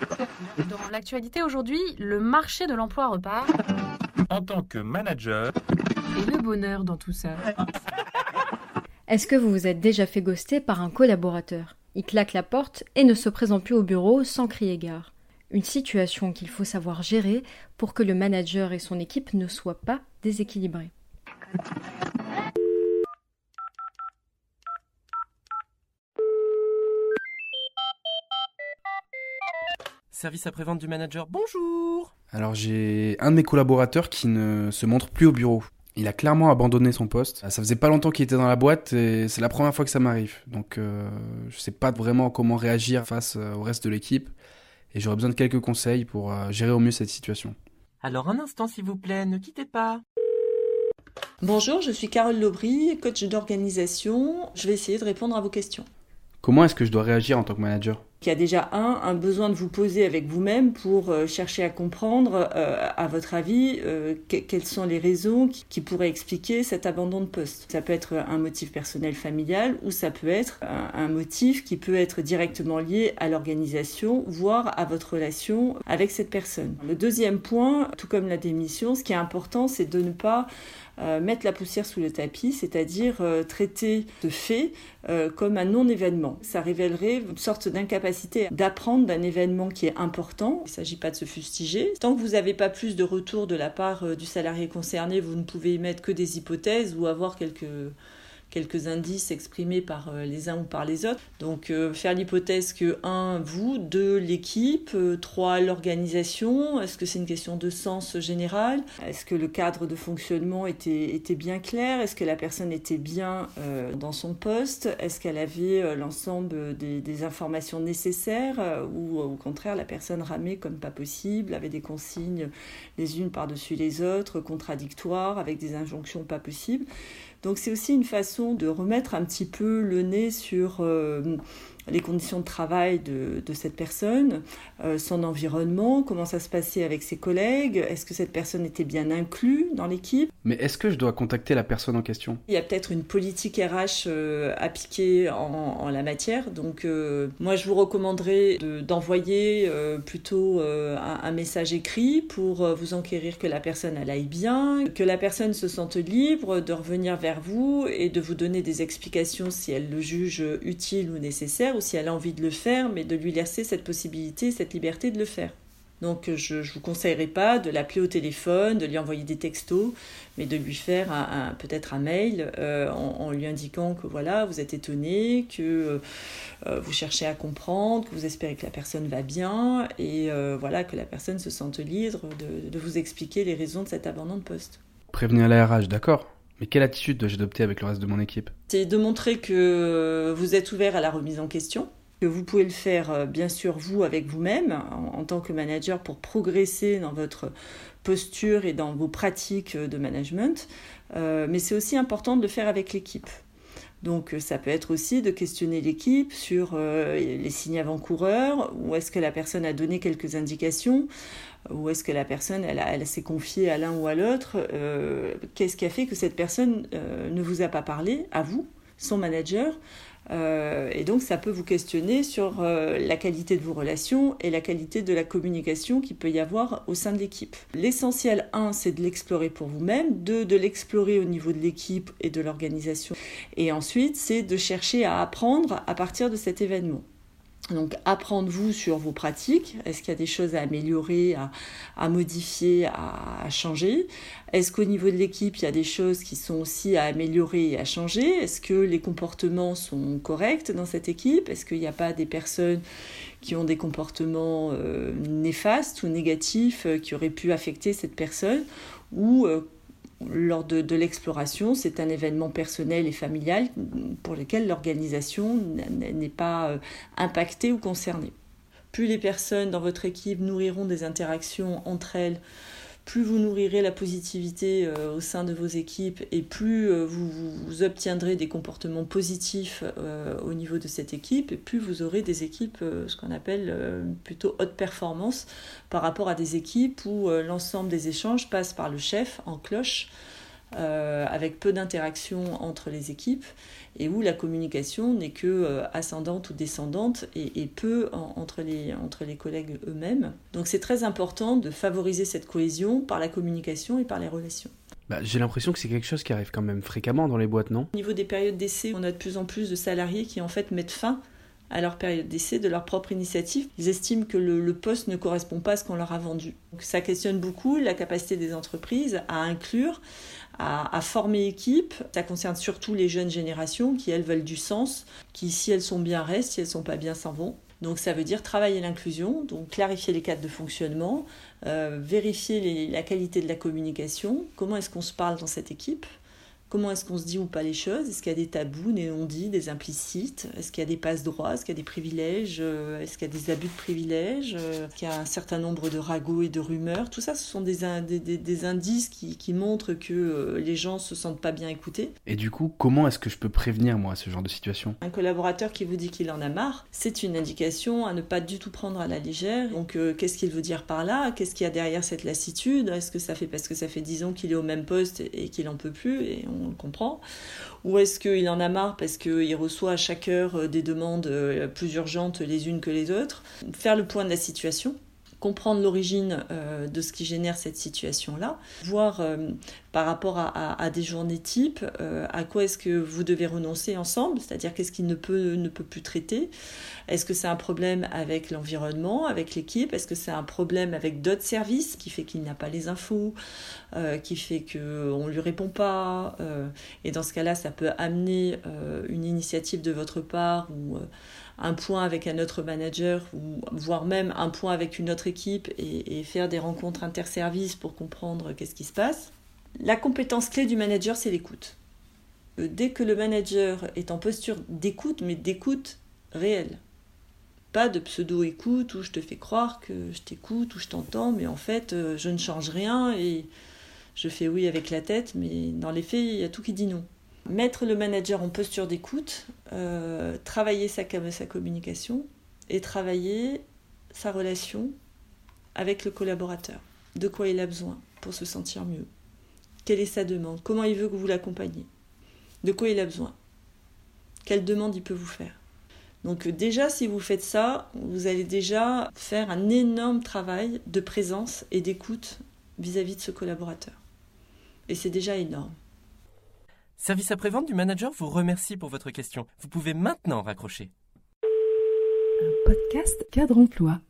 Dans l'actualité aujourd'hui, le marché de l'emploi repart. En tant que manager, Et le bonheur dans tout ça. Est-ce que vous vous êtes déjà fait ghoster par un collaborateur? Il claque la porte et ne se présente plus au bureau sans crier gare. Une situation qu'il faut savoir gérer pour que le manager et son équipe ne soient pas déséquilibrés. Service après-vente du manager, bonjour Alors j'ai un de mes collaborateurs qui ne se montre plus au bureau. Il a clairement abandonné son poste. Ça faisait pas longtemps qu'il était dans la boîte et c'est la première fois que ça m'arrive. Donc euh, je sais pas vraiment comment réagir face euh, au reste de l'équipe et j'aurais besoin de quelques conseils pour euh, gérer au mieux cette situation. Alors un instant s'il vous plaît, ne quittez pas. Bonjour, je suis Carole Laubry, coach d'organisation. Je vais essayer de répondre à vos questions. Comment est-ce que je dois réagir en tant que manager? Il y a déjà un, besoin de vous poser avec vous-même pour euh, chercher à comprendre, euh, à votre avis, euh, que- quelles sont les raisons qui, pourraient expliquer cet abandon de poste. Ça peut être un motif personnel familial ou ça peut être un, motif qui peut être directement lié à l'organisation, voire à votre relation avec cette personne. Le deuxième point, tout comme la démission, ce qui est important, c'est de ne pas mettre la poussière sous le tapis, c'est-à-dire traiter ce fait comme un non-événement. Ça révélerait une sorte d'incapacité d'apprendre d'un événement qui est important. Il ne s'agit pas de se fustiger. Tant que vous n'avez pas plus de retour de la part euh, du salarié concerné, vous ne pouvez émettre que des hypothèses ou avoir quelques quelques indices exprimés par euh, les uns ou par les autres. Donc euh, faire l'hypothèse que 1, vous, 2, l'équipe, 3, l'organisation, est-ce que c'est une question de sens général? Est-ce que le cadre de fonctionnement était, était bien clair? Est-ce que la personne était bien euh, dans son poste? Est-ce qu'elle avait euh, l'ensemble des, informations nécessaires euh, Ou euh, au contraire, la personne ramait comme pas possible, avait des consignes les unes par-dessus les autres, contradictoires, avec des injonctions pas possibles? Donc c'est aussi une façon de remettre un petit peu le nez sur euh, les conditions de travail de, de cette personne, euh, son environnement, comment ça se passait avec ses collègues, est-ce que cette personne était bien inclue dans l'équipe? Mais est-ce que je dois contacter la personne en question? Il y a peut-être une politique RH euh, appliquée en, en, la matière, donc euh, moi je vous recommanderais de- d'envoyer euh, plutôt euh, un, un message écrit pour euh, vous enquérir que la personne elle aille bien, que la personne se sente libre de revenir vers vous et de vous donner des explications si elle le juge utile ou nécessaire ou si elle a envie de le faire, mais de lui laisser cette possibilité, cette liberté de le faire. Donc je ne vous conseillerais pas de l'appeler au téléphone, de lui envoyer des textos, mais de lui faire peut-être un mail euh, en, lui indiquant que voilà, vous êtes étonné, que euh, vous cherchez à comprendre, que vous espérez que la personne va bien, et euh, voilà, que la personne se sente libre de, de vous expliquer les raisons de cet abandon de poste. Prévenir la RH, d'accord. Mais quelle attitude dois-je adopter avec le reste de mon équipe? C'est de montrer que vous êtes ouvert à la remise en question, que vous pouvez le faire euh, bien sûr vous avec vous-même en, tant que manager pour progresser dans votre posture et dans vos pratiques de management, Euh, mais c'est aussi important de le faire avec l'équipe. Donc euh, ça peut être aussi de questionner l'équipe sur euh, les signes avant-coureurs, ou est-ce que la personne a donné quelques indications, ou est-ce que la personne s'est confiée à l'un ou à l'autre. Euh, Qu'est-ce qui a fait que cette personne ne vous a pas parlé, à vous, son manager Euh, et donc ça peut vous questionner sur euh, la qualité de vos relations et la qualité de la communication qu'il peut y avoir au sein de l'équipe. L'essentiel, un, c'est de l'explorer pour vous-même, deux, de l'explorer au niveau de l'équipe et de l'organisation, et ensuite, c'est de chercher à apprendre à partir de cet événement. Donc apprendre vous sur vos pratiques, est-ce qu'il y a des choses à améliorer, à, modifier, à, à changer? Est-ce qu'au niveau de l'équipe, il y a des choses qui sont aussi à améliorer et à changer? Est-ce que les comportements sont corrects dans cette équipe? Est-ce qu'il n'y a pas des personnes qui ont des comportements euh, néfastes ou négatifs euh, qui auraient pu affecter cette personne? Ou euh, lors de, de l'exploration, c'est un événement personnel et familial pour lequel l'organisation n'est pas euh, impactée ou concernée. Plus les personnes dans votre équipe nourriront des interactions entre elles, plus vous nourrirez la positivité euh, au sein de vos équipes et plus euh, vous, obtiendrez des comportements positifs euh, au niveau de cette équipe et plus vous aurez des équipes, ce qu'on appelle plutôt haute performance par rapport à des équipes où l'ensemble des échanges passe par le chef en cloche avec peu d'interaction entre les équipes et où la communication n'est que ascendante ou descendante et, peu entre, les, entre les collègues eux-mêmes. Donc c'est très important de favoriser cette cohésion par la communication et par les relations. Bah, j'ai l'impression que c'est quelque chose qui arrive quand même fréquemment dans les boîtes, non? Au niveau des périodes d'essai, on a de plus en plus de salariés qui en fait mettent fin à leur période d'essai de leur propre initiative. Ils estiment que le, poste ne correspond pas à ce qu'on leur a vendu. Donc ça questionne beaucoup la capacité des entreprises à inclure, à, former équipe. Ça concerne surtout les jeunes générations qui, elles, veulent du sens, qui, si elles sont bien, restent, si elles sont pas bien, s'en vont. Donc ça veut dire travailler l'inclusion, donc clarifier les cadres de fonctionnement, euh, vérifier la qualité de la communication, comment est-ce qu'on se parle dans cette équipe, Comment est-ce qu'on se dit ou pas les choses? Est-ce qu'il y a des tabous, des non-dits, des implicites? Est-ce qu'il y a des passe-droits Est-ce qu'il y a des privilèges? Euh, Est-ce qu'il y a des abus de privilèges? Euh, Est-ce qu'il y a un certain nombre de ragots et de rumeurs? Tout ça, ce sont des, des, indices qui, qui, montrent que euh, les gens se sentent pas bien écoutés. Et du coup, comment est-ce que je peux prévenir, moi, ce genre de situation? Un collaborateur qui vous dit qu'il en a marre, c'est une indication à ne pas du tout prendre à la légère. Donc, qu'est-ce qu'il veut dire par là? Qu'est-ce qu'il y a derrière cette lassitude? Est-ce que ça fait parce que ça fait 10 ans qu'il est au même poste et qu'il en peut plus? Et on le comprend. Ou est-ce qu'il en a marre parce qu'il reçoit à chaque heure euh, des demandes euh, plus urgentes les unes que les autres? Faire le point de la situation comprendre l'origine euh, de ce qui génère cette situation-là, voir euh, par rapport à, des journées type euh, à quoi est-ce que vous devez renoncer ensemble, c'est-à-dire qu'est-ce qu'il ne peut, ne peut plus traiter? Est-ce que c'est un problème avec l'environnement, avec l'équipe? Est-ce que c'est un problème avec d'autres services qui fait qu'il n'a pas les infos, qui fait qu'on ne lui répond pas Et dans ce cas-là, ça peut amener une initiative de votre part ou un point avec un autre manager, ou voire même un point avec une autre équipe et, faire des rencontres interservices pour comprendre qu'est-ce qui se passe. La compétence clé du manager, c'est l'écoute. Euh, dès que le manager est en posture d'écoute, mais d'écoute réelle, pas de pseudo-écoute où je te fais croire que je t'écoute ou je t'entends, mais en fait euh, je ne change rien et je fais oui avec la tête, mais dans les faits il y a tout qui dit non mettre le manager en posture d'écoute, euh, travailler sa, sa communication et travailler sa relation avec le collaborateur. De quoi il a besoin pour se sentir mieux? Quelle est sa demande? Comment il veut que vous l'accompagniez? De quoi il a besoin? Quelle demande il peut vous faire? Donc déjà, si vous faites ça, vous allez déjà faire un énorme travail de présence et d'écoute vis-à-vis de ce collaborateur. Et c'est déjà énorme. Service après-vente du manager vous remercie pour votre question. Vous pouvez maintenant raccrocher. Un podcast cadre emploi.